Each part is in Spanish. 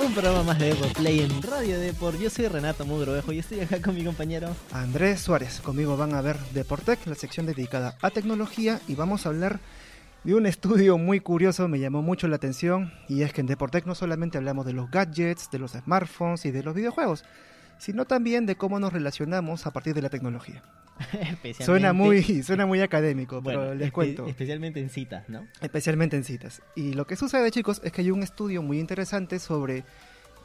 Un programa más de Deport Play en Radio Deport. Yo soy Renato Mugrovejo y estoy acá con mi compañero Andrés Suárez. Conmigo van a ver Deportec, la sección dedicada a tecnología y vamos a hablar de un estudio muy curioso, me llamó mucho la atención y es que en Deportec no solamente hablamos de los gadgets, de los smartphones y de los videojuegos, sino también de cómo nos relacionamos a partir de la tecnología. Suena muy, suena muy académico, pero les cuento. Especialmente en citas, ¿no? Especialmente en citas. Y lo que sucede, chicos, es que hay un estudio muy interesante sobre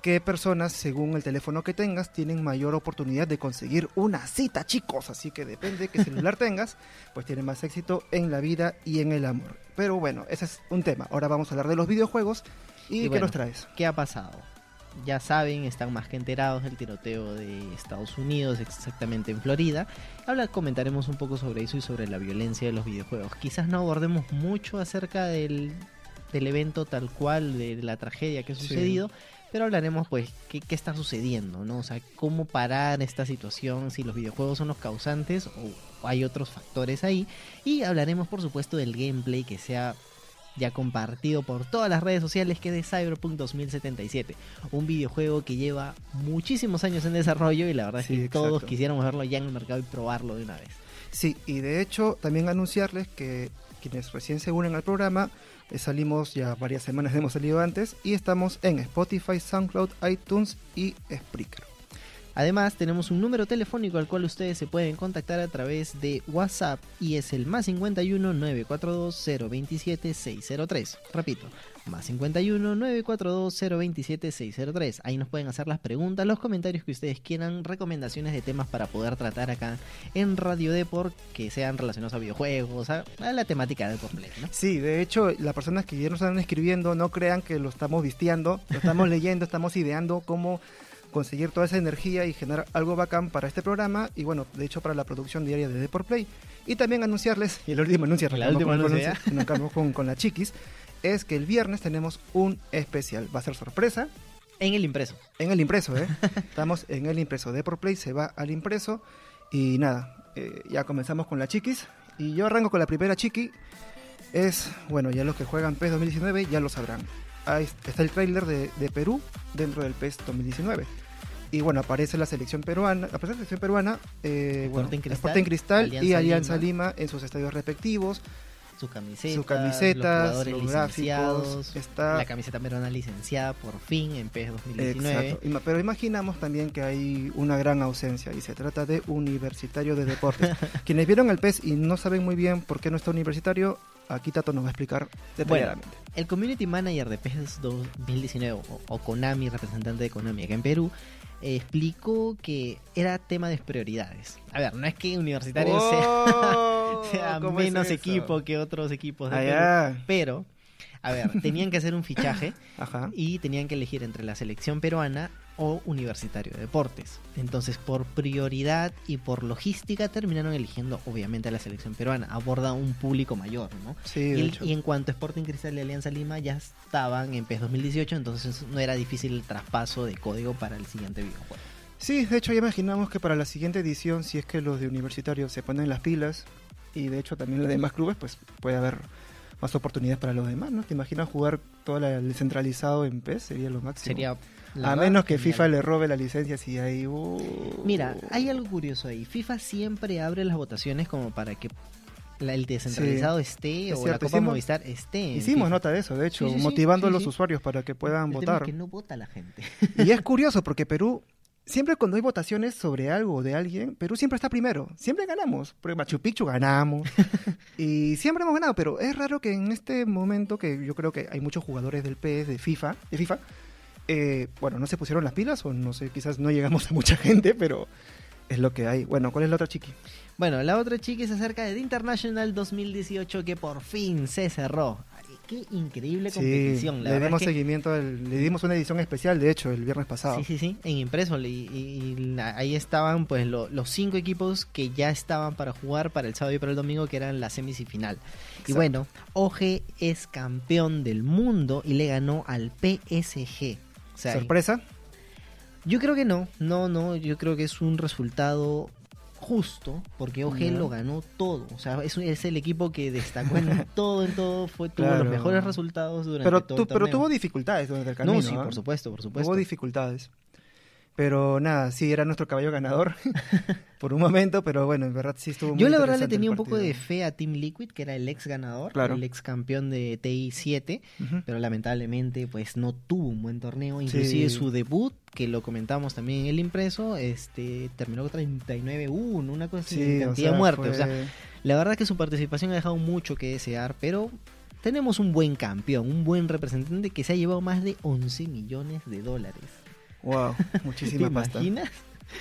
qué personas, según el teléfono que tengas, tienen mayor oportunidad de conseguir una cita, chicos. Así que depende de qué celular tengas, pues tiene más éxito en la vida y en el amor. Pero bueno, ese es un tema. Ahora vamos a hablar de los videojuegos. ¿Y, qué nos traes? ¿Qué ha pasado? Ya saben, están más que enterados del tiroteo de Estados Unidos, exactamente en Florida. Comentaremos un poco sobre eso y sobre la violencia de los videojuegos. Quizás no abordemos mucho acerca del, evento tal cual, de la tragedia que ha sucedido, pero hablaremos pues qué, qué, está sucediendo, ¿no? O sea, cómo parar esta situación, si los videojuegos son los causantes o hay otros factores ahí. Y hablaremos por supuesto del gameplay que sea ya compartido por todas las redes sociales que es de Cyberpunk 2077, un videojuego que lleva muchísimos años en desarrollo y la verdad es que todos quisiéramos verlo ya en el mercado y probarlo de una vez. Sí, y de hecho también anunciarles que quienes recién se unen al programa, eh, salimos ya varias semanas, hemos salido antes y estamos en Spotify, SoundCloud, iTunes y Spreaker. Además, tenemos un número telefónico al cual ustedes se pueden contactar a través de WhatsApp y es el más 51 942 027 603. Repito, más 51 942 027 603. Ahí nos pueden hacer las preguntas, los comentarios que ustedes quieran, recomendaciones de temas para poder tratar acá en Radio Deport que sean relacionados a videojuegos, a, la temática de ¿no? Sí, de hecho, las personas que ya nos están escribiendo no crean que lo estamos vistiendo, lo estamos leyendo, estamos ideando cómo conseguir toda esa energía y generar algo bacán para este programa y bueno, de hecho para la producción diaria de Deport Play. Y también anunciarles, y el último anuncio, la última con, con, con la chiquis, es que el viernes tenemos un especial. Va a ser sorpresa. En el impreso. En el impreso, ¿eh? Estamos en el impreso. Deport Play se va al impreso y nada, eh, ya comenzamos con la chiquis. Y yo arranco con la primera chiqui. Es, bueno, ya los que juegan PES 2019 ya lo sabrán. Ahí está el tráiler de, de Perú dentro del PES 2019 y bueno, aparece la selección peruana, aparece la selección peruana, eh, bueno, en Cristal, y Alianza Lima. en sus estadios respectivos. Su camiseta, su camiseta, los, gráficos, está la camiseta peruana licenciada por fin en PES 2019. Exacto. Pero imaginamos también que hay una gran ausencia y se trata de Universitario de Deportes. Quienes vieron el PES y no saben muy bien por qué no está Universitario, aquí Tato nos va a explicar detalladamente. Bueno, el Community Manager de PES 2019 o Konami, representante de Konami acá en Perú, explicó que era tema de prioridades. A ver, no es que Universitario sea, menos equipo que otros equipos de ah, pero a ver, tenían que hacer un fichaje y tenían que elegir entre la selección peruana o Universitario de Deportes. Entonces, por prioridad y por logística, terminaron eligiendo, obviamente, a la selección peruana. Aborda un público mayor, ¿no? Sí, y, en cuanto a Sporting Cristal y Alianza Lima ya estaban en PES 2018, entonces no era difícil el traspaso de código para el siguiente videojuego. Sí, de hecho ya imaginamos que para la siguiente edición, si es que los de Universitario se ponen las pilas, y de hecho también los demás clubes, pues puede haber más oportunidades para los demás, ¿no? ¿Te imaginas jugar todo el descentralizado en PES? Sería lo máximo. Sería a menos que FIFA le robe la licencia si hay... Uh. Mira, hay algo curioso ahí. FIFA siempre abre las votaciones como para que el descentralizado esté o la Copa Movistar esté. Hicimos nota de eso, de hecho, motivando a los usuarios para que puedan votar. que no vota la gente. Y es curioso porque Perú siempre cuando hay votaciones sobre algo o de alguien, Perú siempre está primero. Siempre ganamos. Por Machu Picchu ganamos. y siempre hemos ganado. Pero es raro que en este momento, que yo creo que hay muchos jugadores del PS, de FIFA, de FIFA, eh, bueno, no se pusieron las pilas o no sé, quizás no llegamos a mucha gente, pero es lo que hay. Bueno, ¿cuál es la otra chiqui? Bueno, la otra chiqui es acerca de The International 2018 que por fin se cerró. Qué increíble competición. le dimos seguimiento, le dimos una edición especial, de hecho, el viernes pasado. Sí, sí, sí, en impreso. Y, ahí estaban pues los cinco equipos que ya estaban para jugar para el sábado y para el domingo, que eran la semifinal. Y bueno, OG es campeón del mundo y le ganó al PSG. ¿Sorpresa? Yo creo que no, no, no, yo creo que es un resultado justo, porque OG lo ganó todo. O sea, es, es el equipo que destacó en todo, en todo, fue, tuvo Claro. los mejores resultados durante Pero, todo tu- el pero tuvo dificultades durante el camino. No, sí, por supuesto, por supuesto. Hubo dificultades. Pero nada, sí, era nuestro caballo ganador por un momento, pero bueno, en verdad sí estuvo muy Yo la verdad le tenía un poco de fe a Team Liquid, que era el ex ganador, Claro. el ex campeón de TI7, Ujú. pero lamentablemente pues no tuvo un buen torneo, inclusive Sí. su debut, que lo comentamos también en el impreso, este terminó con 39-1, una cosa Sí, cantidad sea, muerte, fue- o sea, la verdad que su participación ha dejado mucho que desear, pero tenemos un buen campeón, un buen representante que se ha llevado más de 11 millones de dólares. Wow, ¿Te muchísima pasta. imaginas?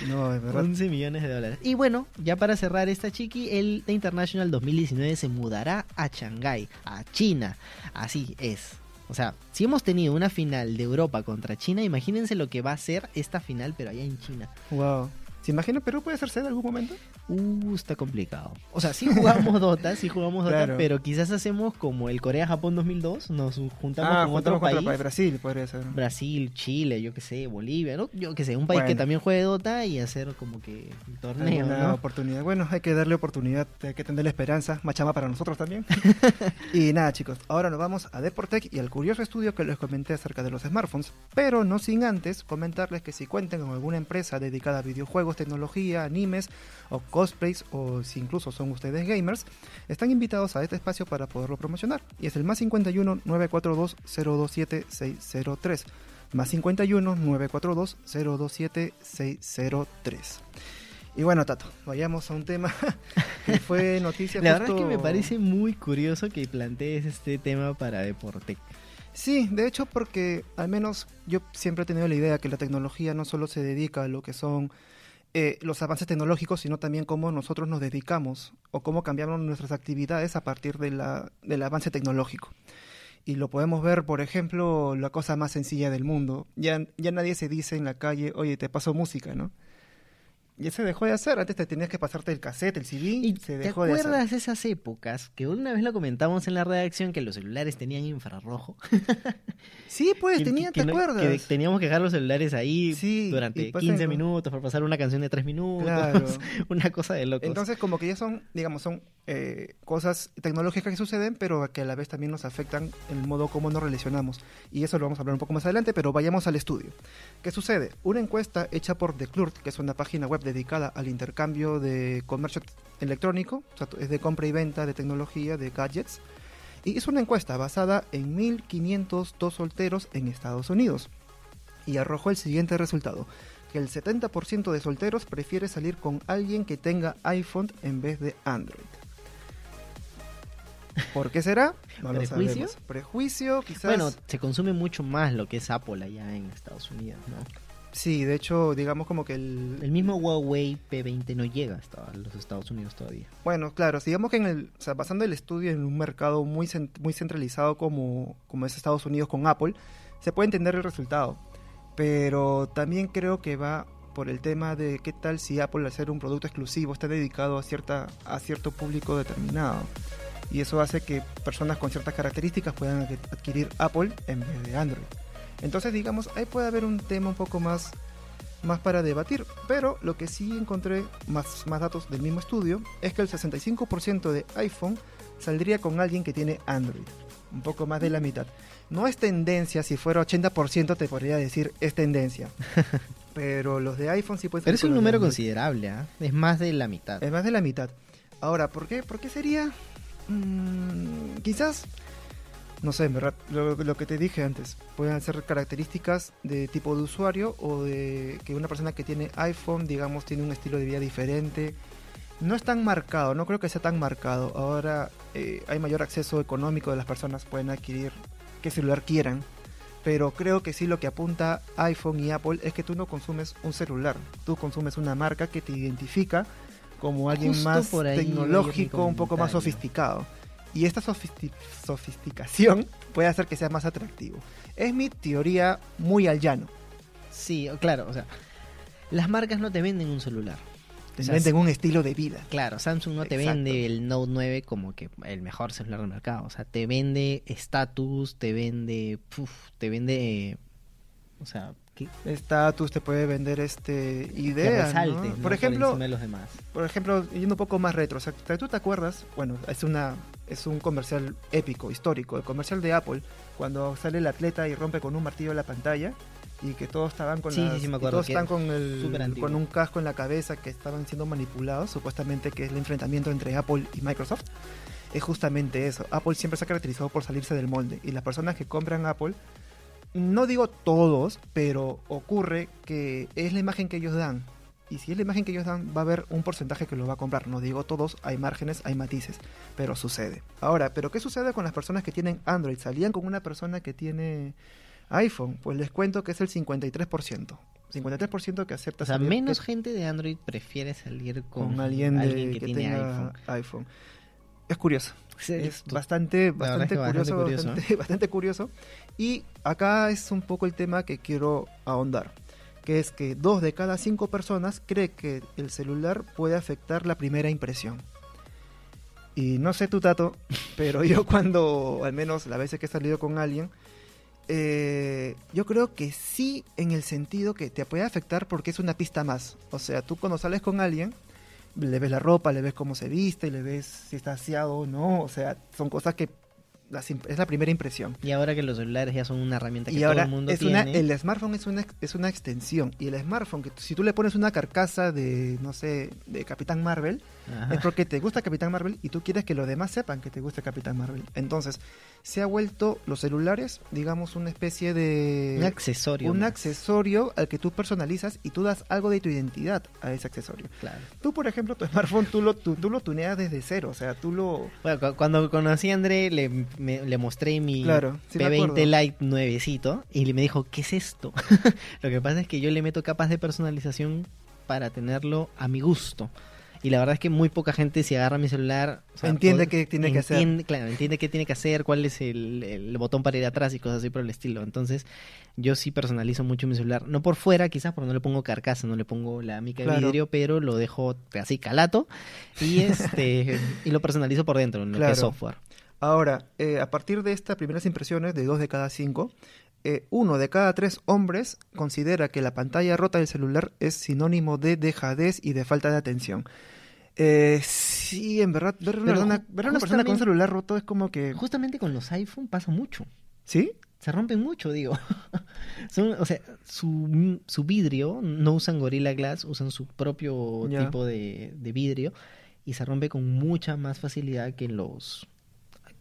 No, es verdad. 11 millones de dólares. Y bueno, ya para cerrar esta chiqui, el The International 2019 se mudará a Shanghái, a China. Así es. O sea, si hemos tenido una final de Europa contra China, imagínense lo que va a ser esta final, pero allá en China. Wow. ¿Se imagina Perú puede hacerse en algún momento? Uh, está complicado. O sea, sí jugamos Dota, sí jugamos Dota, Claro. pero quizás hacemos como el Corea-Japón 2002, nos juntamos ah, con otro país. país. Brasil podría ser. Brasil, Chile, yo qué sé, Bolivia, ¿no? Yo qué sé, un país que también juegue Dota y hacer como que un torneo, ¿no? oportunidad. Bueno, hay que darle oportunidad, hay que tener la esperanza, machama para nosotros también. y nada, chicos, ahora nos vamos a Deportec y al curioso estudio que les comenté acerca de los smartphones, pero no sin antes comentarles que si cuentan con alguna empresa dedicada a videojuegos, tecnología, animes o cosplays o si incluso son ustedes gamers, están invitados a este espacio para poderlo promocionar. Y es el más 51 942 027 603. Más 51 942 027 603. Y bueno, Tato, vayamos a un tema que fue noticia La verdad es justo- que me parece muy curioso que plantees este tema para Deportec. Sí, de hecho porque al menos yo siempre he tenido la idea que la tecnología no solo se dedica a lo que son eh, los avances tecnológicos, sino también cómo nosotros nos dedicamos o cómo cambiamos nuestras actividades a partir de del avance tecnológico. Y lo podemos ver, por ejemplo, la cosa más sencilla del mundo. Ya, ya nadie se dice en la calle, oye, te paso música, ¿no? Ya se dejó de hacer. Antes te tenías que pasarte el cassette, el CD, ¿Y se te dejó de hacer. acuerdas de esas épocas que una vez lo comentamos en la redacción que los celulares tenían infrarrojo? Sí, pues, Que- tenía, que ¿te no- acuerdas? que teníamos que dejar los celulares ahí Sí, durante pasan 15 con- minutos para pasar una canción de 3 minutos. Claro. una cosa de locos. Entonces, como que ya son, digamos, son eh, cosas tecnológicas que suceden, pero que a la vez también nos afectan el modo como nos relacionamos. Y eso lo vamos a hablar un poco más adelante, pero vayamos al estudio. ¿Qué sucede? Una encuesta hecha por The Clurt, que es una página web dedicada al intercambio de comercio electrónico, o sea, es de compra y venta de tecnología, de gadgets, y hizo una encuesta basada en 1.502 solteros en Estados Unidos. Y arrojó el siguiente resultado que el 70% de solteros prefiere salir con alguien que tenga iPhone en vez de Android. ¿Por qué será? No lo ¿Prejuicio? sabemos. Prejuicio, quizás. Bueno, se consume mucho más lo que es Apple allá en Estados Unidos, ¿no? Sí, de hecho, digamos como que el... El mismo Huawei P20 no llega hasta los Estados Unidos todavía. Bueno, claro, digamos que en el, o sea, basando el estudio en un mercado muy, cent- muy centralizado como, como es Estados Unidos con Apple, se puede entender el resultado. Pero también creo que va por el tema de qué tal si Apple al ser un producto exclusivo está dedicado a, cierta, a cierto público determinado. Y eso hace que personas con ciertas características puedan adqui- adquirir Apple en vez de Android. Entonces, digamos, ahí puede haber un tema un poco más, más para debatir. Pero lo que sí encontré, más, más datos del mismo estudio, es que el 65% de iPhone saldría con alguien que tiene Android. Un poco más de la mitad. No es tendencia, si fuera 80% te podría decir es tendencia. Pero los de iPhone sí pueden Pero salir es un número considerable, ¿ah? Es más de la mitad. Es más de la mitad. Ahora, ¿por qué? ¿Por qué sería? Mm, quizás, no sé, en verdad, lo, lo que te dije antes, pueden ser características de tipo de usuario o de que una persona que tiene iPhone, digamos, tiene un estilo de vida diferente. No es tan marcado, no creo que sea tan marcado. Ahora eh, hay mayor acceso económico de las personas, pueden adquirir qué celular quieran. Pero creo que sí lo que apunta iPhone y Apple es que tú no consumes un celular, tú consumes una marca que te identifica como alguien Justo más tecnológico, un poco más sofisticado. Y esta sofisti- sofisticación puede hacer que sea más atractivo. Es mi teoría muy al llano. Sí, claro, o sea, las marcas no te venden un celular. Te O sea, venden un estilo de vida. Claro, Samsung no te Exacto. vende el Note 9 como que el mejor celular del mercado. O sea, te vende estatus, te vende. puf, te vende. O sea. Estatus, te puede vender este ideas. que resalte, ¿no? ¿no? Por ejemplo, de los demás. por ejemplo, yendo un poco más retro, o sea, ¿tú te acuerdas? Bueno, es una es un comercial épico, histórico, el comercial de Apple, cuando sale el atleta y rompe con un martillo la pantalla y que todos estaban con Sí, sí, las- sí, me y acuerdo, todos están es con el con un casco en la cabeza que estaban siendo manipulados, supuestamente que es el enfrentamiento entre Apple y Microsoft. Es justamente eso. Apple siempre se ha caracterizado por salirse del molde y las personas que compran Apple no digo todos, pero ocurre que es la imagen que ellos dan. Y si es la imagen que ellos dan, va a haber un porcentaje que lo va a comprar. No digo todos, hay márgenes, hay matices, pero sucede. Ahora, ¿pero qué sucede con las personas que tienen Android? ¿Salían con una persona que tiene iPhone? Pues les cuento que es el 53%. 53% que acepta O sea, salir menos que- gente de Android prefiere salir con, con alguien, de- que, que, tiene tenga iPhone. iPhone. Es curioso. Sí, es tú- bastante, bastante es que bastante curioso, curioso, bastante, bastante curioso. Y acá es un poco el tema que quiero ahondar, que es que dos de cada cinco personas cree que el celular puede afectar la primera impresión. Y no sé tu tato, pero yo cuando, al menos las veces que he salido con alguien, eh, yo creo que sí en el sentido que te puede afectar porque es una pista más. O sea, tú cuando sales con alguien, le ves la ropa, le ves cómo se viste, le ves si está aseado o no. O sea, son cosas que las es la primera impresión. Y ahora que los celulares ya son una herramienta que Y todo ahora el mundo es tiene. una, el smartphone es una, es una extensión. Y el smartphone, que si tú le pones una carcasa de, no sé, de Capitán Marvel, Ajá. es porque te gusta Capitán Marvel y tú quieres que los demás sepan que te gusta Capitán Marvel. Entonces, se ha vuelto los celulares, digamos, una especie de... un accesorio. un más. accesorio al que tú personalizas y tú das algo de tu identidad a ese accesorio. Claro. Tú, por ejemplo, tu smartphone, tú lo, tú, tú lo tuneas desde cero, o sea, tú lo... Bueno, cu- cuando conocí a André, le, me- le mostré mi Claro, sí me P20 acuerdo. Lite nuevecito y me dijo, ¿qué es esto? Lo que pasa es que yo le meto capas de personalización para tenerlo a mi gusto. Y la verdad es que muy poca gente si agarra mi celular... o sea, Entiende qué tiene que hacer. Claro, entiende qué tiene que hacer, cuál es el, el botón para ir atrás y cosas así por el estilo. Entonces, yo sí personalizo mucho mi celular. No por fuera, quizás, porque no le pongo carcasa, no le pongo la mica de vidrio, pero lo dejo así calato y este y lo personalizo por dentro, en lo que Claro. es software. Ahora, eh, a partir de estas primeras impresiones, de dos de cada cinco, eh, uno de cada tres hombres considera que la pantalla rota del celular es sinónimo de dejadez y de falta de atención. Eh, sí, en verdad, ver una, persona, ver una persona con un celular roto es como que... Justamente con los iPhone pasa mucho. ¿Sí? Se rompen mucho, digo. Son, o sea, su, su vidrio, no usan Gorilla Glass, usan su propio tipo de, de vidrio y se rompe con mucha más facilidad que los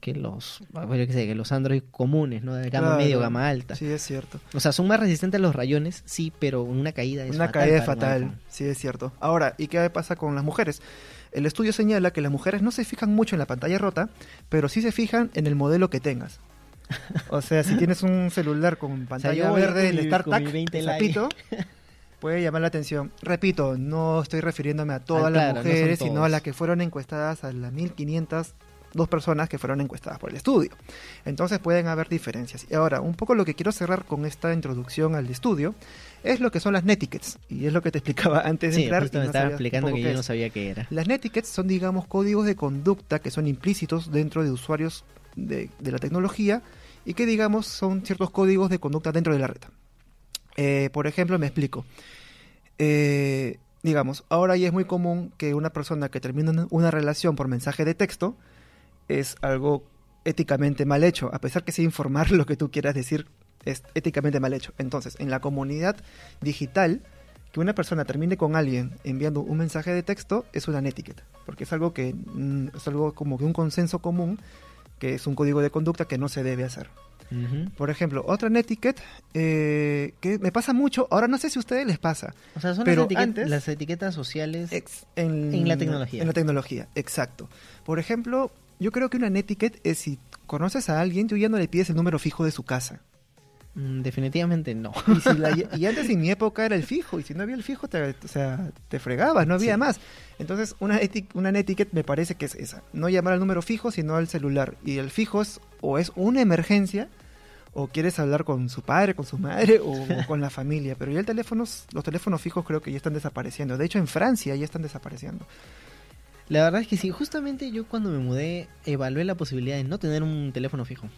que los bueno, yo qué sé, que los Android comunes, ¿no? De gama Claro. medio, gama alta. Sí, es cierto. O sea, son más resistentes a los rayones, sí, pero una caída es Una fatal caída para un fatal, sí es cierto. Ahora, ¿y qué pasa con las mujeres? El estudio señala que las mujeres no se fijan mucho en la pantalla rota, pero sí se fijan en el modelo que tengas. O sea, si tienes un celular con pantalla yo voy verde, el StarTAC, con mi 20 el Lite. sapito, puede llamar la atención. Repito, no estoy refiriéndome a todas Ah, las no mujeres, sino a las que fueron encuestadas, a las 1500 dos personas que fueron encuestadas por el estudio. Entonces pueden haber diferencias. Y ahora, un poco lo que quiero cerrar con esta introducción al estudio es lo que son las netiquettes. Y es lo que te explicaba antes de Sí, entrar. justo me no estaba explicando que yo no sabía qué era. Las netiquettes son, digamos, códigos de conducta que son implícitos dentro de usuarios de, de la tecnología y que, digamos, son ciertos códigos de conducta dentro de la red. Eh, por ejemplo, me explico. Eh, digamos, ahora ya es muy común que una persona que termina una relación por mensaje de texto es algo éticamente mal hecho, a pesar que sea informar lo que tú quieras decir es éticamente mal hecho. Entonces, en la comunidad digital, que una persona termine con alguien enviando un mensaje de texto es una netiquette, porque es algo que mm, es algo como que un consenso común, que es un código de conducta que no se debe hacer. Por ejemplo, otra netiquette eh, que me pasa mucho, ahora no sé si a ustedes les pasa, O sea, son Pero las, etiquet- antes- las etiquetas sociales. Ex- en, En la tecnología. En la tecnología, exacto. Por ejemplo, yo creo que una netiquette es si conoces a alguien, tú ya no le pides el número fijo de su casa. Mm, definitivamente no. Y, si la- y antes en mi época era el fijo, y si no había el fijo, te, o sea, te fregabas, no había Sí. más. Entonces, una, eti- una netiquette me parece que es esa. No llamar al número fijo, sino al celular. Y el fijo es o es una emergencia, o quieres hablar con su padre, con su madre, o, o con la familia. Pero ya el teléfono, los teléfonos fijos creo que ya están desapareciendo. De hecho, en Francia ya están desapareciendo. La verdad es que sí, justamente yo cuando me mudé evalué la posibilidad de no tener un teléfono fijo.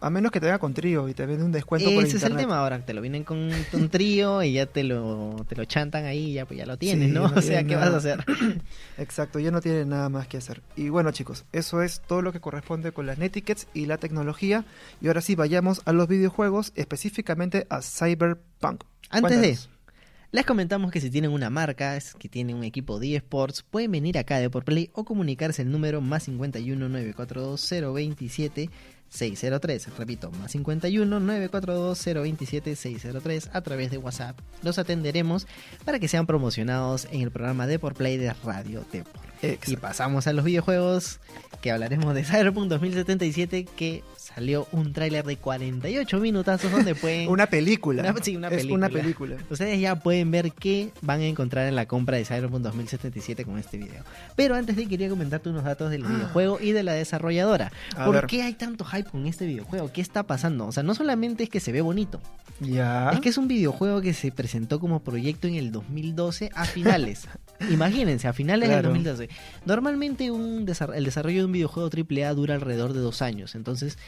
A menos que te venga con trío y te den un descuento por Ese es el internet. tema ahora, te lo vienen con un trío y ya te lo, te lo chantan ahí y ya, pues ya lo tienes, Sí, ¿no? no O sea, ¿qué nada. vas a hacer? Exacto, ya no tiene nada más que hacer. Y bueno, chicos, eso es todo lo que corresponde con las Netiquets y la tecnología. Y ahora sí, vayamos a los videojuegos, específicamente a Cyberpunk. Antes Cuéntanos. de, les comentamos que si tienen una marca, que tienen un equipo de eSports, pueden venir acá de por Play o comunicarse el número más 51 942 027 603. Repito, más 51 942 027 603 a través de WhatsApp. Los atenderemos para que sean promocionados en el programa de por Play de Radio Depor. Y Exacto. pasamos a los videojuegos, que hablaremos de Cyberpunk 2077, que salió un tráiler de 48 minutazos donde pueden... Una película. Una- sí, una es una película. película. Ustedes ya pueden ver qué van a encontrar en la compra de Cyberpunk 2077 con este video. Pero antes de quería comentarte unos datos del videojuego y de la desarrolladora. A ¿Por ver. qué hay tanto hype con este videojuego? ¿Qué está pasando? O sea, no solamente es que se ve bonito, Ya. es que es un videojuego que se presentó como proyecto en el 2012 a finales. Imagínense, a finales Claro. del 2012. Normalmente un el desarrollo de un videojuego AAA dura alrededor de dos años. Entonces,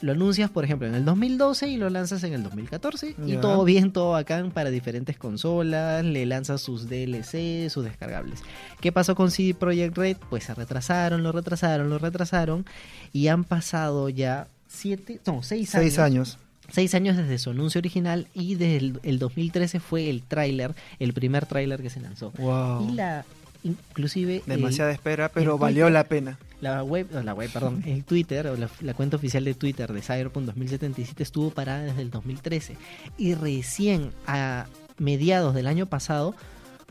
lo anuncias, por ejemplo, en el 2012 y lo lanzas en el 2014. Y todo bien, todo bacán para diferentes consolas. Le lanzas sus DLC, sus descargables. ¿Qué pasó con CD Projekt Red? Pues se retrasaron, lo retrasaron, lo retrasaron. Y han pasado ya siete, no, seis, Seis años. Seis años desde su anuncio original y desde el, el 2013 fue el tráiler, el primer tráiler que se lanzó. Wow. Y la, inclusive... el- Demasiada espera, pero valió la pena. la web, la web, perdón, el Twitter, o la, la cuenta oficial de Twitter de Cyberpunk 2077 estuvo parada desde el 2013. Y recién a mediados del año pasado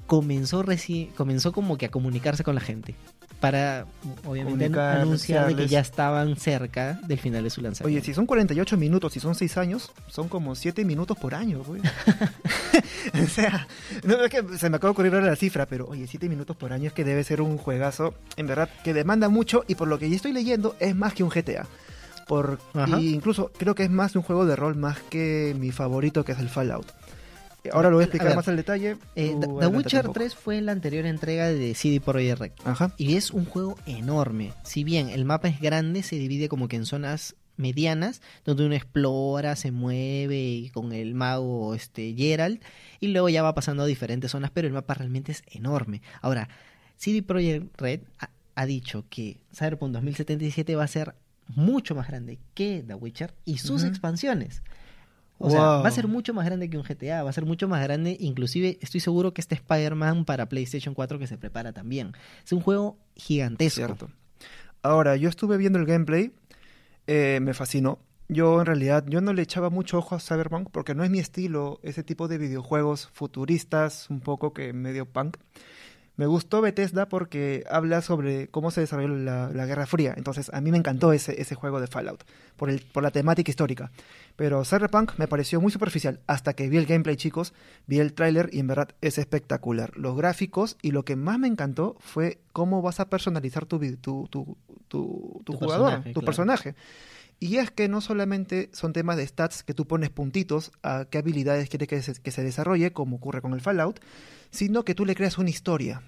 comenzó, reci- comenzó como que a comunicarse con la gente. Para, obviamente, anunciar de que ya estaban cerca del final de su lanzamiento. Oye, si son 48 minutos y son 6 años, son como 7 minutos por año, güey. o sea, no es que se me acaba de ocurrir ahora la cifra, pero oye, 7 minutos por año es que debe ser un juegazo, en verdad, que demanda mucho y por lo que ya estoy leyendo es más que un GTA. Por, y incluso creo que es más de un juego de rol más que mi favorito que es el Fallout. Ahora lo voy a explicar A ver, más al detalle. Eh, Tú The- Witcher un poco. 3 fue la anterior entrega de CD Projekt Red. Ajá. Y es un juego enorme. Si bien el mapa es grande, se divide como que en zonas medianas, donde uno explora, se mueve y con el mago este, Geralt, y luego ya va pasando a diferentes zonas, pero el mapa realmente es enorme. Ahora, CD Projekt Red ha, ha dicho que Cyberpunk 2077 va a ser mucho más grande que The Witcher y sus expansiones. O sea, va a ser mucho más grande que un GTA, va a ser mucho más grande, inclusive estoy seguro que este Spider-Man para PlayStation 4 que se prepara también. Es un juego gigantesco. Cierto. Ahora, yo estuve viendo el gameplay, eh, me fascinó. Yo en realidad, yo no le echaba mucho ojo a Cyberpunk porque no es mi estilo ese tipo de videojuegos futuristas, un poco que medio punk. Me gustó Bethesda porque habla sobre cómo se desarrolló la, la Guerra Fría. Entonces, a mí me encantó ese, ese juego de Fallout por, el, por la temática histórica. Pero Cyberpunk me pareció muy superficial hasta que vi el gameplay, chicos. Vi el tráiler y en verdad es espectacular. Los gráficos y lo que más me encantó fue cómo vas a personalizar tu, tu, tu, tu, tu Tu jugador, personaje, tu claro. personaje. Y es que no solamente son temas de stats que tú pones puntitos a qué habilidades quieres que se, que se desarrolle, como ocurre con el Fallout, sino que tú le creas una historia.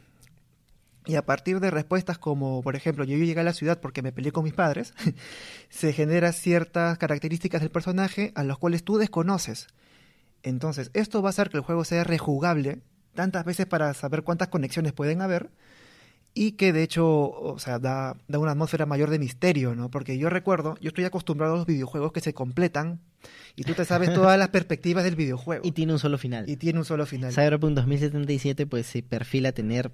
Y a partir de respuestas como, por ejemplo, yo llegué a la ciudad porque me peleé con mis padres, se generan ciertas características del personaje a las cuales tú desconoces. Entonces, esto va a hacer que el juego sea rejugable tantas veces para saber cuántas conexiones pueden haber y que de hecho, o sea, da, da una atmósfera mayor de misterio, ¿no? Porque yo recuerdo, yo estoy acostumbrado a los videojuegos que se completan y tú te sabes todas las perspectivas del videojuego Y tiene un solo final. y tiene un solo final. Cyberpunk 2077 pues se perfila tener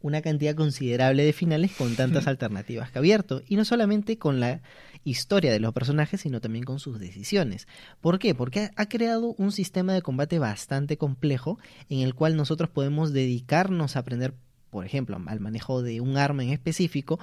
una cantidad considerable de finales con tantas alternativas que ha abierto. Y no solamente con la historia de los personajes, sino también con sus decisiones. ¿Por qué? Porque ha- ha creado un sistema de combate bastante complejo en el cual nosotros podemos dedicarnos a aprender, por ejemplo, al manejo de un arma en específico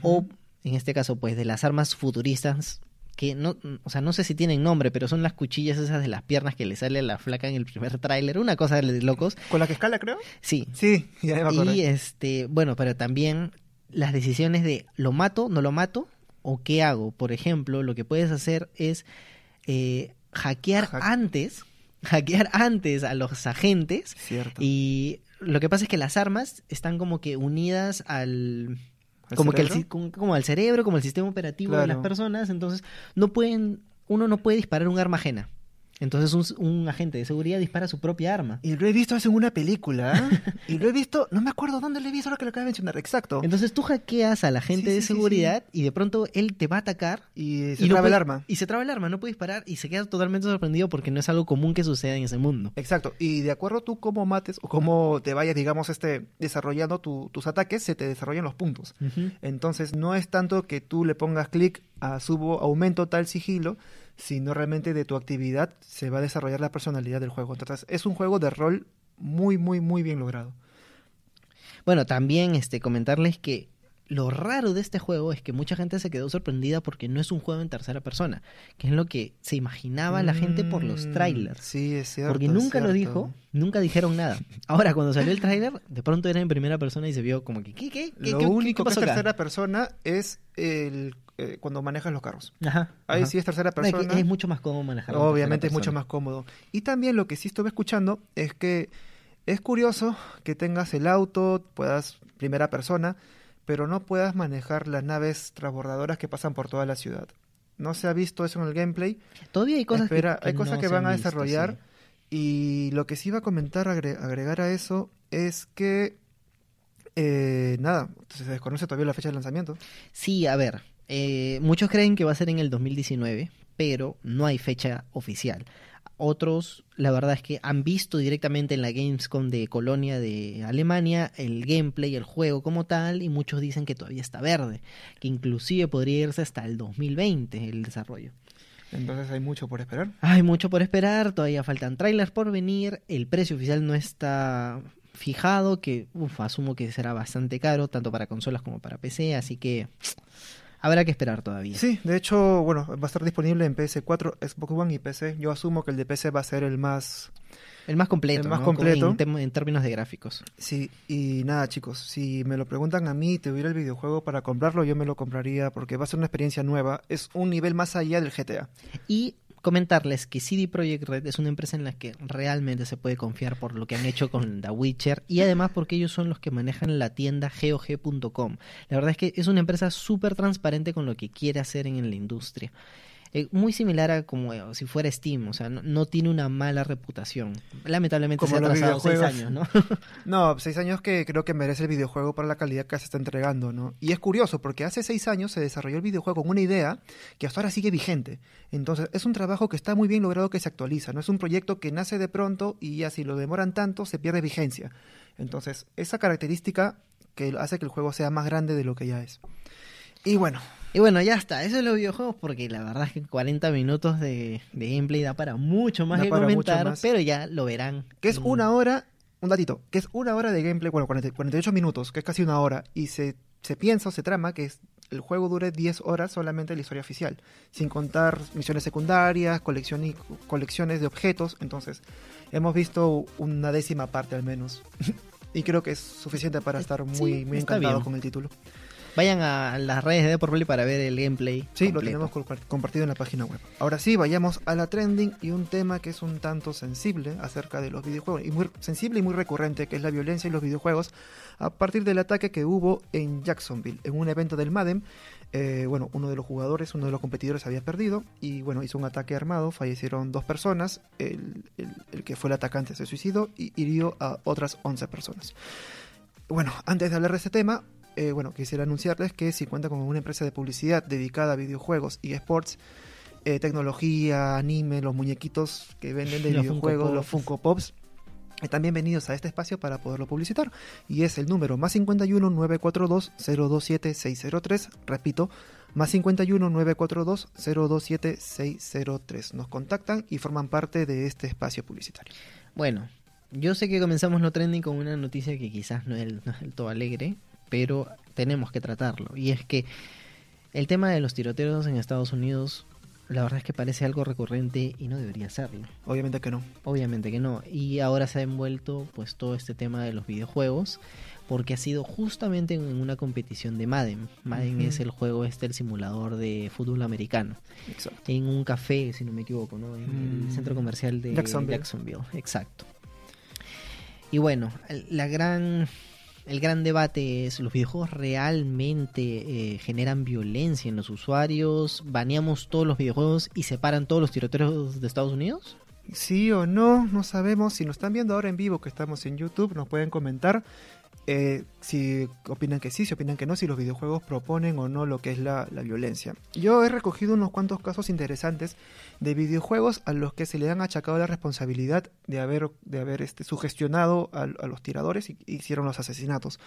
o en este caso pues de las armas futuristas que no, o sea, no sé si tienen nombre, pero son las cuchillas esas de las piernas que le sale a la flaca en el primer tráiler, una cosa de locos. ¿Con la que escala, creo? Sí. Sí, ya me acordé. Y este, bueno, pero también las decisiones de lo mato, no lo mato o qué hago. Por ejemplo, lo que puedes hacer es eh, hackear Hack- antes, hackear antes a los agentes Cierto. y lo que pasa es que las armas están como que unidas al ¿El como que el, cerebro? como, como el cerebro, como el sistema operativo de las personas, entonces no pueden, uno no puede disparar un arma ajena. Entonces un, un agente de seguridad dispara su propia arma. Y lo he visto eso en una película. ¿eh? y lo he visto, no me acuerdo dónde lo he visto, ahora que lo acabo de mencionar. Exacto. Entonces tú hackeas al agente Sí, de sí, seguridad y de pronto él te va a atacar y se y no traba el arma. Y se traba el arma, no puede disparar y se queda totalmente sorprendido porque no es algo común que suceda en ese mundo. Exacto. Y de acuerdo tú cómo mates o cómo te vayas, digamos, este, desarrollando tu- tus ataques, se te desarrollan los puntos. Entonces no es tanto que tú le pongas clic a subo, aumento tal sigilo, sino realmente de tu actividad se va a desarrollar la personalidad del juego. Entonces es un juego de rol muy, muy, muy bien logrado. Bueno, también este comentarles que lo raro de este juego es que mucha gente se quedó sorprendida porque no es un juego en tercera persona, que es lo que se imaginaba la gente por los Mm, trailers. Sí, es cierto. Porque nunca lo dijo, nunca dijeron nada. Ahora, cuando salió el tráiler, de pronto era en primera persona y se vio como que, ¿qué, qué? ¿Qué, Lo qué- único qué que es acá? tercera persona es el eh, cuando manejas los carros. Ajá, Ahí ajá. sí es tercera No, es que persona. Es mucho más cómodo manejar. Obviamente es mucho más cómodo. Y también lo que sí estuve escuchando es que es curioso que tengas el auto, puedas primera persona, pero no puedas manejar las naves transbordadoras que pasan por toda la ciudad. No se ha visto eso en el gameplay. Todavía hay cosas Espera, que, que hay cosas no que van a visto, desarrollar sí. y lo que sí iba a comentar, agre- agregar a eso, es que eh, nada, se desconoce todavía la fecha de lanzamiento. Sí, a ver, eh, muchos creen que va a ser en el 2019, pero no hay fecha oficial. Otros, la verdad es que han visto directamente en la Gamescom de Colonia de Alemania el gameplay, el juego como tal, y muchos dicen que todavía está verde, que inclusive podría irse hasta el 2020 el desarrollo. Entonces hay mucho por esperar. Hay mucho por esperar, todavía faltan trailers por venir, el precio oficial no está fijado, que uf, asumo que será bastante caro, tanto para consolas como para PC, así que habrá que esperar todavía. Sí, de hecho, bueno, va a estar disponible en PS4, Xbox One y PC. Yo asumo que el de PC va a ser el más... El más completo, El más ¿no? completo. En, términos de gráficos. Sí, y nada chicos, si me lo preguntan a mí, tuviera el videojuego para comprarlo, yo me lo compraría porque va a ser una experiencia nueva. Es un nivel más allá del GTA. Y comentarles que CD Projekt Red es una empresa en la que realmente se puede confiar por lo que han hecho con The Witcher y además porque ellos son los que manejan la tienda GOG.com. La verdad es que es una empresa súper transparente con lo que quiere hacer en la industria. Eh, muy similar a como eh, si fuera Steam, o sea, no, no tiene una mala reputación. Lamentablemente Como se ha atrasado seis años, ¿no? No, seis años que creo que merece el videojuego para la calidad que se está entregando, ¿no? Y es curioso porque hace seis años se desarrolló el videojuego con una idea que hasta ahora sigue vigente. Entonces es un trabajo que está muy bien logrado que se actualiza, no es un proyecto que nace de pronto y ya si lo demoran tanto se pierde vigencia. Entonces esa característica que hace que el juego sea más grande de lo que ya es. Y bueno, Y bueno, ya está, eso es los videojuegos porque la verdad es que 40 minutos de, de gameplay da para mucho más Da que comentar, más. pero ya lo verán. que es en- una hora, un datito, que es una hora de gameplay, bueno, 40 48 minutos, que es casi una hora, y se, se piensa o se trama que es- el juego dure 10 horas solamente la historia oficial, sin contar misiones secundarias, colección y- colecciones de objetos, entonces hemos visto una décima parte al menos, y creo que es suficiente para estar sí, muy, muy encantado bien. con el título. Vayan a las redes de Deportplay para ver el gameplay. Sí, lo tenemos compa- compartido en la página web. Ahora sí, vayamos a la trending y un tema que es un tanto sensible acerca de los videojuegos, y muy sensible y muy recurrente, que es la violencia en los videojuegos, a partir del ataque que hubo en Jacksonville, en un evento del Madden. Eh, bueno, uno de los jugadores, uno de los competidores había perdido y bueno, hizo un ataque armado, fallecieron dos personas, el, el- el que fue el atacante se suicidó y hirió a otras 11 personas. Bueno, antes de hablar de este tema, eh, bueno, quisiera anunciarles que si cuenta con una empresa de publicidad dedicada a videojuegos y esports, eh, tecnología, anime, los muñequitos que venden de Los videojuegos, Funko los. Funko Pops, están bienvenidos a este espacio para poderlo publicitar. Y es el número más 51 942 027 603. Repito, más 51 942 027 603. Nos contactan y forman parte de este espacio publicitario. Bueno, yo sé que comenzamos lo trending con una noticia que quizás no es, el- no es del todo alegre, pero tenemos que tratarlo. Y es que el tema de los tiroteos en Estados Unidos, la verdad es que parece algo recurrente y no debería serlo. Obviamente que no. Obviamente que no. Y ahora se ha envuelto pues todo este tema de los videojuegos porque ha sido justamente en una competición de Madden. Madden es el juego este, el simulador de fútbol americano. Exacto. En un café, si no me equivoco, ¿no? En el Mm. centro comercial de Jacksonville. Jacksonville. Exacto. Y bueno, la gran el gran debate es, ¿los videojuegos realmente eh, generan violencia en los usuarios? ¿Baneamos todos los videojuegos y separan todos los tiroteos de Estados Unidos? Sí o no, no sabemos. Si nos están viendo ahora en vivo, que estamos en YouTube, nos pueden comentar eh, si opinan que sí, si opinan que no, si los videojuegos proponen o no lo que es la, violencia. Yo he recogido unos cuantos casos interesantes de videojuegos a los que se le han achacado la responsabilidad de haber, de haber este, sugestionado a, los tiradores y hicieron los asesinatos.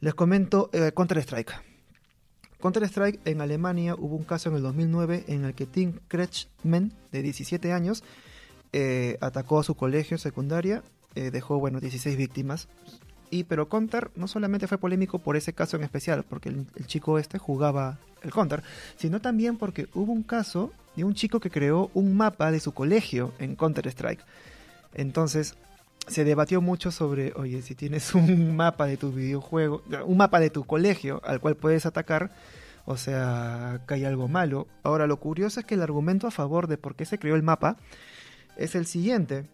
Les comento eh, Counter-Strike. Counter-Strike en Alemania hubo un caso en el 2009 en el que Tim Kretschmann, de 17 años, eh, atacó a su colegio secundaria, dejó bueno 16 víctimas, y pero Counter no solamente fue polémico por ese caso en especial, porque el, chico este jugaba el Counter, sino también porque hubo un caso de un chico que creó un mapa de su colegio en Counter Strike. Entonces se debatió mucho sobre, oye, si tienes un mapa de tu videojuego, un mapa de tu colegio al cual puedes atacar, o sea, que hay algo malo. Ahora, lo curioso es que el argumento a favor de por qué se creó el mapa es el siguiente,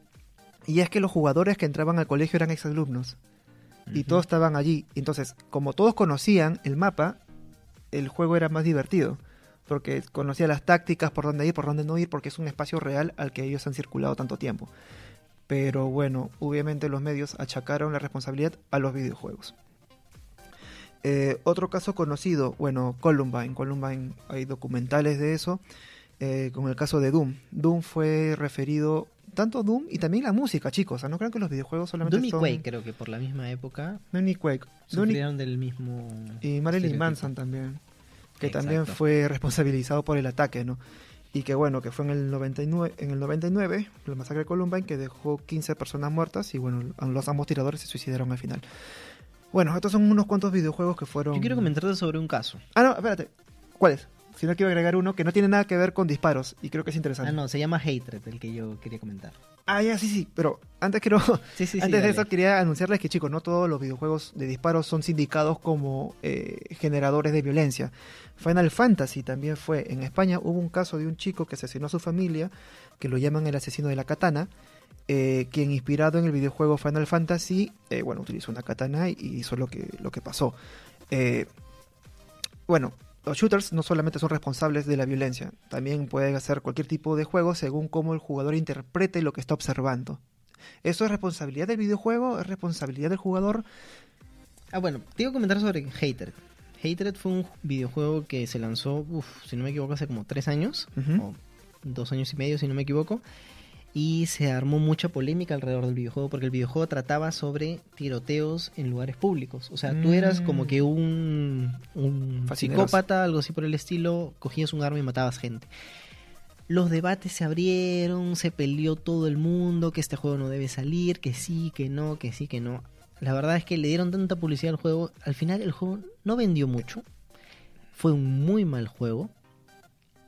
y es que los jugadores que entraban al colegio eran exalumnos y todos estaban allí. Entonces, como todos conocían el mapa, el juego era más divertido. Porque conocía las tácticas, por dónde ir, por dónde no ir, porque es un espacio real al que ellos han circulado tanto tiempo. Pero bueno, obviamente los medios achacaron la responsabilidad a los videojuegos. Eh, otro caso conocido, bueno, Columbine. Columbine, hay documentales de eso. Eh, con el caso de Doom. Doom fue referido tanto Doom y también la música, chicos. O sea, no crean que los videojuegos solamente Doom y son... Quake, creo que por la misma época. Doom y Quake. Sufrieron del mismo... Y Marilyn Manson también. Que también fue responsabilizado por el ataque, ¿no? Y que bueno, que fue en el 99, en el 99, la masacre de Columbine, que dejó 15 personas muertas y bueno, los ambos tiradores se suicidaron al final. Bueno, estos son unos cuantos videojuegos que fueron... Yo quiero comentarte sobre un caso. Ah, no, espérate. ¿Cuál es? Sino quiero agregar uno que no tiene nada que ver con disparos y creo que es interesante. Ah, no, se llama Hatred, el que yo quería comentar. Ah, ya, sí, sí, pero antes quiero, antes de eso quería anunciarles que chicos, no todos los videojuegos de disparos son sindicados como eh, generadores de violencia. Final Fantasy también fue, en España hubo un caso de un chico que asesinó a su familia, que lo llaman el asesino de la katana, eh, quien inspirado en el videojuego Final Fantasy, eh, bueno, utilizó una katana y hizo lo que, lo que pasó. bueno, los shooters no solamente son responsables de la violencia, también pueden hacer cualquier tipo de juego según cómo el jugador interprete lo que está observando. ¿Eso es responsabilidad del videojuego? ¿Es responsabilidad del jugador? Ah, bueno, te iba a comentar sobre Hatred. Hatred fue un videojuego que se lanzó, si no me equivoco, hace como tres años, o dos años y medio, si no me equivoco y se armó mucha polémica alrededor del videojuego porque el videojuego trataba sobre tiroteos en lugares públicos. O sea, tú eras como mm. que un, un psicópata, algo así por el estilo, cogías un arma y matabas gente. Los debates se abrieron, se peleó todo el mundo, que este juego no debe salir, que sí, que no, que sí, que no. La verdad es que le dieron tanta publicidad al juego, al final el juego no vendió mucho. Fue un muy mal juego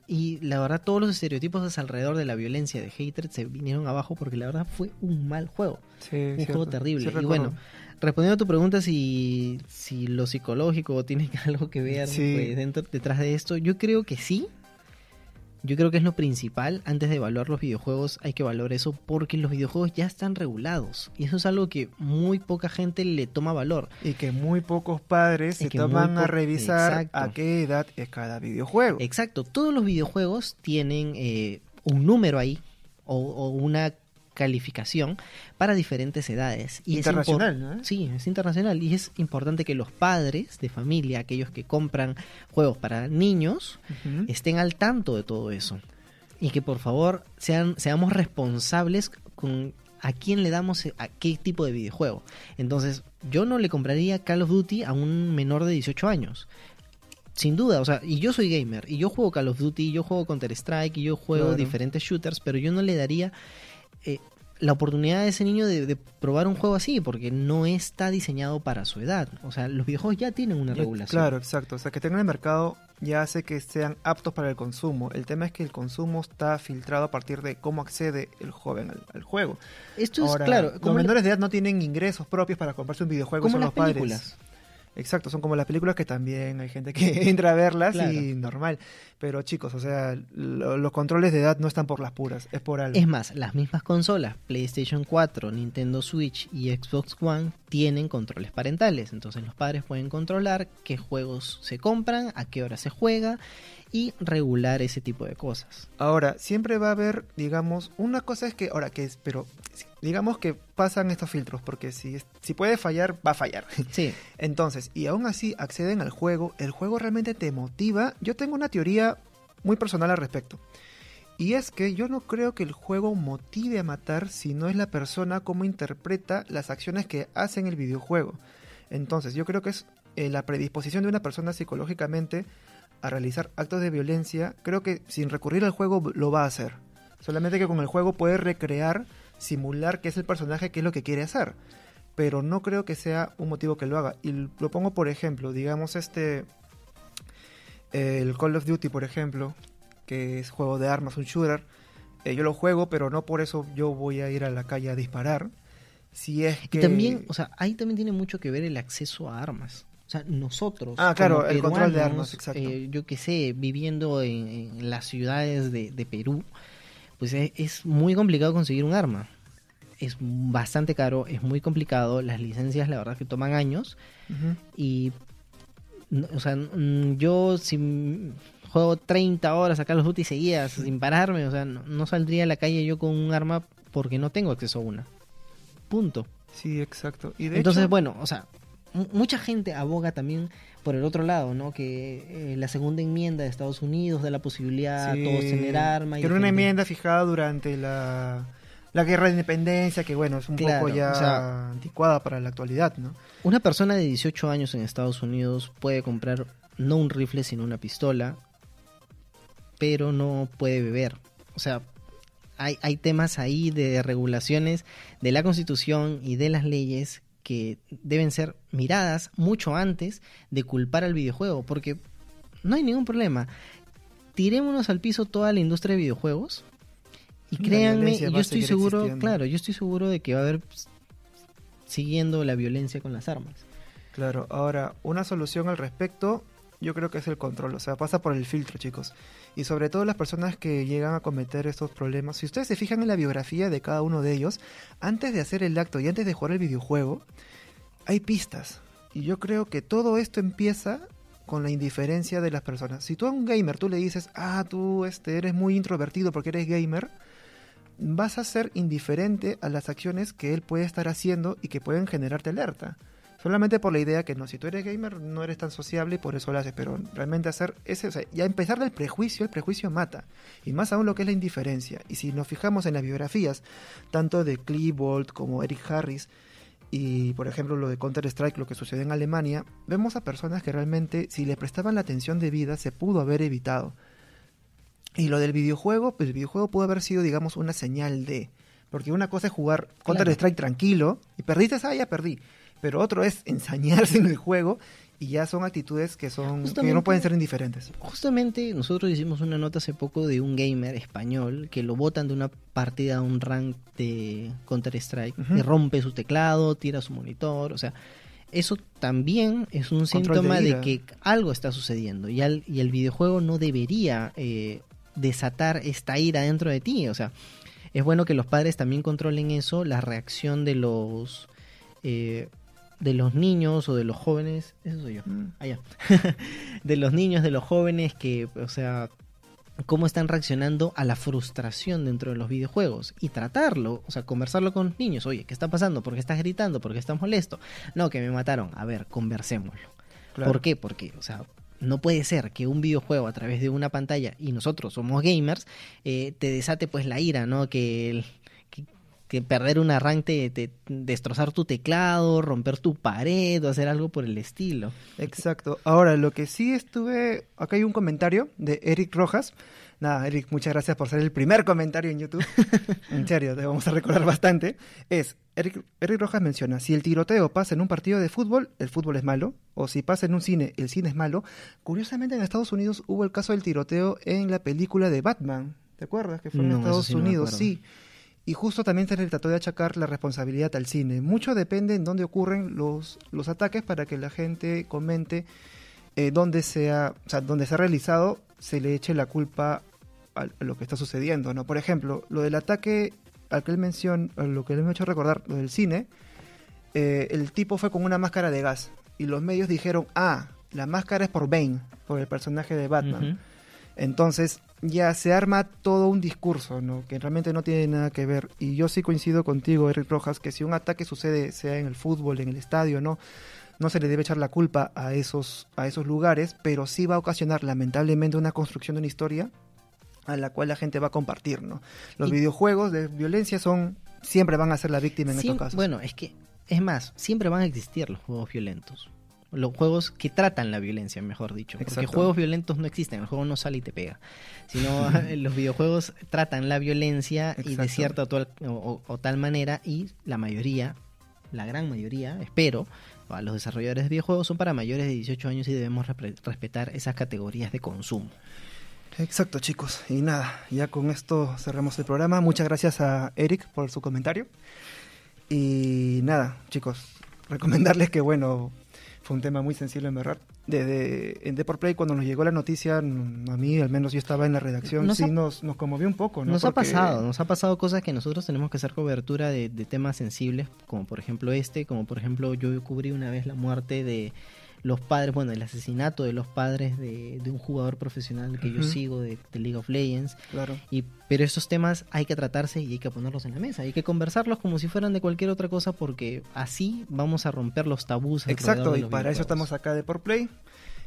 y la verdad, todos los estereotipos alrededor de la violencia de Hatred se vinieron abajo porque la verdad fue un mal juego. un juego terrible. y bueno, respondiendo a tu pregunta si, si lo psicológico tiene algo que ver pues, dentro, detrás de esto, yo creo que sí. Yo creo que es lo principal. Antes de evaluar los videojuegos hay que evaluar eso porque los videojuegos ya están regulados. Y eso es algo que muy poca gente le toma valor. Y que muy pocos padres se toman a revisar a qué edad es cada videojuego. Exacto. Todos los videojuegos tienen eh, un número ahí o una calificación para diferentes edades. Y internacional, ¿no? Sí, es internacional. Y es importante que los padres de familia, aquellos que compran juegos para niños, estén al tanto de todo eso. Y que por favor sean, seamos responsables con a quién le damos a qué tipo de videojuego. Entonces, yo no le compraría Call of Duty a un menor de 18 años sin duda, o sea, y yo soy gamer, y yo juego Call of Duty, yo juego Counter Strike, y yo juego diferentes shooters, pero yo no le daría eh, la oportunidad de ese niño de, probar un juego así, porque no está diseñado para su edad. O sea, los videojuegos ya tienen una regulación. Claro, exacto. O sea, que tengan el mercado ya hace que sean aptos para el consumo. El tema es que el consumo está filtrado a partir de cómo accede el joven al, juego. Esto es claro. Los menores de edad no tienen ingresos propios para comprarse un videojuego, como son los películas. Exacto, son como las películas que también hay gente que entra a verlas y normal. Pero chicos, o sea, los controles de edad no están por las puras, es por algo. Es más, las mismas consolas, PlayStation 4, Nintendo Switch y Xbox One, tienen controles parentales. Entonces los padres pueden controlar qué juegos se compran, a qué hora se juega y regular ese tipo de cosas. Ahora, siempre va a haber, digamos, una cosa es que, ahora que es, pero digamos que pasan estos filtros, porque si, si puede fallar, va a fallar. Sí. Entonces, y aún así acceden al juego, el juego realmente te motiva. Yo tengo una teoría muy personal al respecto. Y es que yo no creo que el juego motive a matar si no es la persona como interpreta las acciones que hace en el videojuego. Entonces, yo creo que es eh, la predisposición de una persona psicológicamente a realizar actos de violencia, creo que sin recurrir al juego lo va a hacer. Solamente que con el juego puede recrear, simular que es el personaje que es lo que quiere hacer. Pero no creo que sea un motivo que lo haga. Y lo pongo por ejemplo, digamos este... El Call of Duty, por ejemplo, que es juego de armas, un shooter. Eh, yo lo juego, pero no por eso yo voy a ir a la calle a disparar. Si es que... Y también, o sea, ahí también tiene mucho que ver el acceso a armas. O sea, nosotros. Ah, claro, el control de armas, exacto. Eh, yo que sé, viviendo en, las ciudades de, Perú, pues es, muy complicado conseguir un arma. Es bastante caro, es muy complicado. Las licencias, la verdad, que toman años. Y, o sea, yo si juego 30 horas acá los Duty seguidas sin pararme, o sea, no, saldría a la calle yo con un arma porque no tengo acceso a una. Punto. Sí, exacto. Y Entonces, bueno, o sea, mucha gente aboga también por el otro lado, ¿no? Que eh, la segunda enmienda de Estados Unidos da la posibilidad a todos tener armas. Era una enmienda fijada durante la, la guerra de independencia, que bueno, es un poco ya anticuada para la actualidad, ¿no? Una persona de 18 años en Estados Unidos puede comprar no un rifle, sino una pistola, pero no puede beber. O sea, hay, hay temas ahí de regulaciones de la Constitución y de las leyes que deben ser miradas mucho antes de culpar al videojuego, porque no hay ningún problema. Tirémonos al piso toda la industria de videojuegos y créanme, yo estoy seguro, claro, yo estoy seguro de que va a haber siguiendo la violencia con las armas. Claro, ahora, una solución al respecto, yo creo que es el control, o sea, pasa por el filtro, chicos. Y sobre todo las personas que llegan a cometer estos problemas, si ustedes se fijan en la biografía de cada uno de ellos, antes de hacer el acto y antes de jugar el videojuego, hay pistas. Y yo creo que todo esto empieza con la indiferencia de las personas. Si tú a un gamer tú le dices, ah, tú este, eres muy introvertido porque eres gamer, vas a ser indiferente a las acciones que él puede estar haciendo y que pueden generarte alerta. Solamente por la idea que no, si tú eres gamer no eres tan sociable y por eso lo haces, pero realmente hacer ese, o sea, ya empezar del prejuicio, el prejuicio mata, y más aún lo que es la indiferencia. Y si nos fijamos en las biografías, tanto de Klebold como Eric Harris, y por ejemplo lo de Counter-Strike, lo que sucedió en Alemania, vemos a personas que realmente si le prestaban la atención debida se pudo haber evitado. Y lo del videojuego, pues el videojuego pudo haber sido digamos una señal de... Porque una cosa es jugar Counter-Strike tranquilo y perdiste, ah, ya perdí. Pero otro es ensañarse en el juego y ya son actitudes que son que no pueden ser indiferentes. Justamente nosotros hicimos una nota hace poco de un gamer español que lo botan de una partida a un rank de Counter Strike y rompe su teclado, tira su monitor, o sea, eso también es un síntoma de, que algo está sucediendo y, y el videojuego no debería eh, desatar esta ira dentro de ti, o sea, es bueno que los padres también controlen eso, la reacción de los eh, de los niños o de los jóvenes, eso soy yo, mm. allá, de los niños, de los jóvenes que, o sea, cómo están reaccionando a la frustración dentro de los videojuegos y tratarlo, o sea, conversarlo con los niños, oye, ¿qué está pasando? ¿Por qué estás gritando? ¿Por qué estás molesto? No, que me mataron. A ver, conversémoslo. ¿Por qué? Porque, o sea, no puede ser que un videojuego a través de una pantalla, y nosotros somos gamers, eh, te desate pues la ira, ¿no? Que el, que perder un arranque, de destrozar tu teclado, romper tu pared o hacer algo por el estilo. Exacto. Ahora, lo que sí estuve, acá hay un comentario de Eric Rojas. Nada, Eric, muchas gracias por ser el primer comentario en YouTube. en serio, te vamos a recordar bastante. Es, Eric, Eric Rojas menciona, si el tiroteo pasa en un partido de fútbol, el fútbol es malo, o si pasa en un cine, el cine es malo. Curiosamente en Estados Unidos hubo el caso del tiroteo en la película de Batman. ¿Te acuerdas? Que fue en Estados Unidos, sí. Y justo también se le trató de achacar la responsabilidad al cine. Mucho depende en dónde ocurren los, los ataques para que la gente comente eh, dónde, sea, o sea, dónde se ha realizado, se le eche la culpa a, lo que está sucediendo. ¿no? Por ejemplo, lo del ataque al que él menciona, lo que él me ha hecho recordar, lo del cine, eh, el tipo fue con una máscara de gas y los medios dijeron, ah, la máscara es por Bane, por el personaje de Batman. Entonces ya se arma todo un discurso, ¿no? Que realmente no tiene nada que ver. Y yo sí coincido contigo, Eric Rojas, que si un ataque sucede, sea en el fútbol, en el estadio, ¿no? No se le debe echar la culpa a esos, a esos lugares, pero sí va a ocasionar lamentablemente una construcción de una historia a la cual la gente va a compartir, ¿no? Los videojuegos de violencia son siempre van a ser la víctima en estos casos. Bueno, es que es más, siempre van a existir los juegos violentos. Los juegos que tratan la violencia, mejor dicho. Porque juegos violentos no existen, el juego no sale y te pega. Sino los videojuegos tratan la violencia y de cierta o, tal manera, y la mayoría, la gran mayoría, espero, a los desarrolladores de videojuegos son para mayores de 18 años y debemos respetar esas categorías de consumo. Exacto, chicos. Y nada, ya con esto cerramos el programa. Muchas gracias a Eric por su comentario. Y nada, chicos, recomendarles que, bueno, fue un tema muy sensible en verdad. Desde en Deport Play, cuando nos llegó la noticia, a mí, al menos yo estaba en la redacción, sí nos, nos conmovió un poco. ¿no? Nos ha pasado, nos ha pasado cosas que nosotros tenemos que hacer cobertura de, de temas sensibles, como por ejemplo este, como por ejemplo yo cubrí una vez la muerte de los padres, bueno, el asesinato de los padres de, un jugador profesional que yo sigo de, League of Legends. Claro. Y, pero estos temas hay que tratarse y hay que ponerlos en la mesa, hay que conversarlos como si fueran de cualquier otra cosa porque así vamos a romper los tabús. Exacto, y para eso estamos acá de Por Play.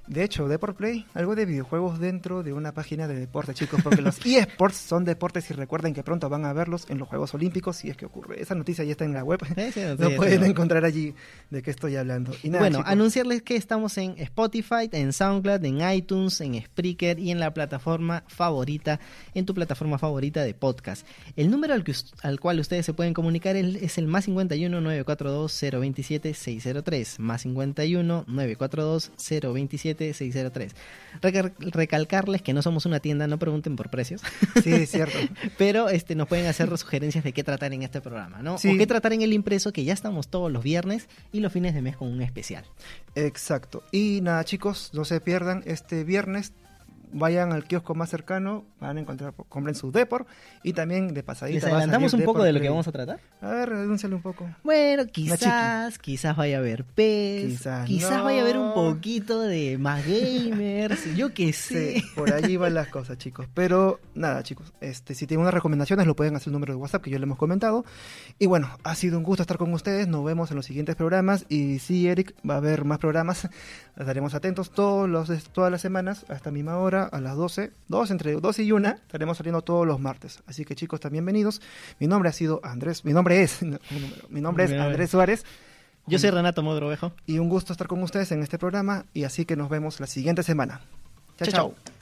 De hecho, Deport Play, algo de videojuegos dentro de una página de deporte, chicos, porque los eSports son deportes y recuerden que pronto van a verlos en los Juegos Olímpicos si es que ocurre. Esa noticia ya está en la web. no pueden encontrar allí de qué estoy hablando. Y bueno, anunciarles que estamos en Spotify, en SoundCloud, en iTunes, en Spreaker y en la plataforma favorita, en tu plataforma favorita de podcast. El número al, que, al cual ustedes se pueden comunicar es el más 51 942 027 603, más 51 942 027 603. recalcarles que no somos una tienda, no pregunten por precios. Sí, es cierto. Pero este, nos pueden hacer sugerencias de qué tratar en este programa, ¿no? O qué tratar en el impreso, que ya estamos todos los viernes y los fines de mes con un especial. Exacto. Y nada, chicos, no se pierdan este viernes vayan al kiosco más cercano, van a encontrar, compren su Depor y también de pasadita. ¿Les adelantamos un poco de lo que vamos a tratar? A ver, denúnciale un poco. Bueno, quizás, quizás vaya a haber PES, quizás, quizás vaya a haber un poquito de más gamers, yo qué sé. por allí van las cosas, chicos. Pero nada, chicos, este si tienen unas recomendaciones lo pueden hacer el número de WhatsApp que yo le hemos comentado. Y bueno, ha sido un gusto estar con ustedes, nos vemos en los siguientes programas y sí, Eric, va a haber más programas, estaremos atentos todos los, todas las semanas hasta misma hora a las 12, dos entre 12 y 1, estaremos saliendo todos los martes. Así que chicos, también bienvenidos. Mi nombre ha sido Andrés, mi nombre es, mi nombre es Andrés Suárez. Yo soy Renato Modrovejo. Y un gusto estar con ustedes en este programa y así que nos vemos la siguiente semana. Chao, chao.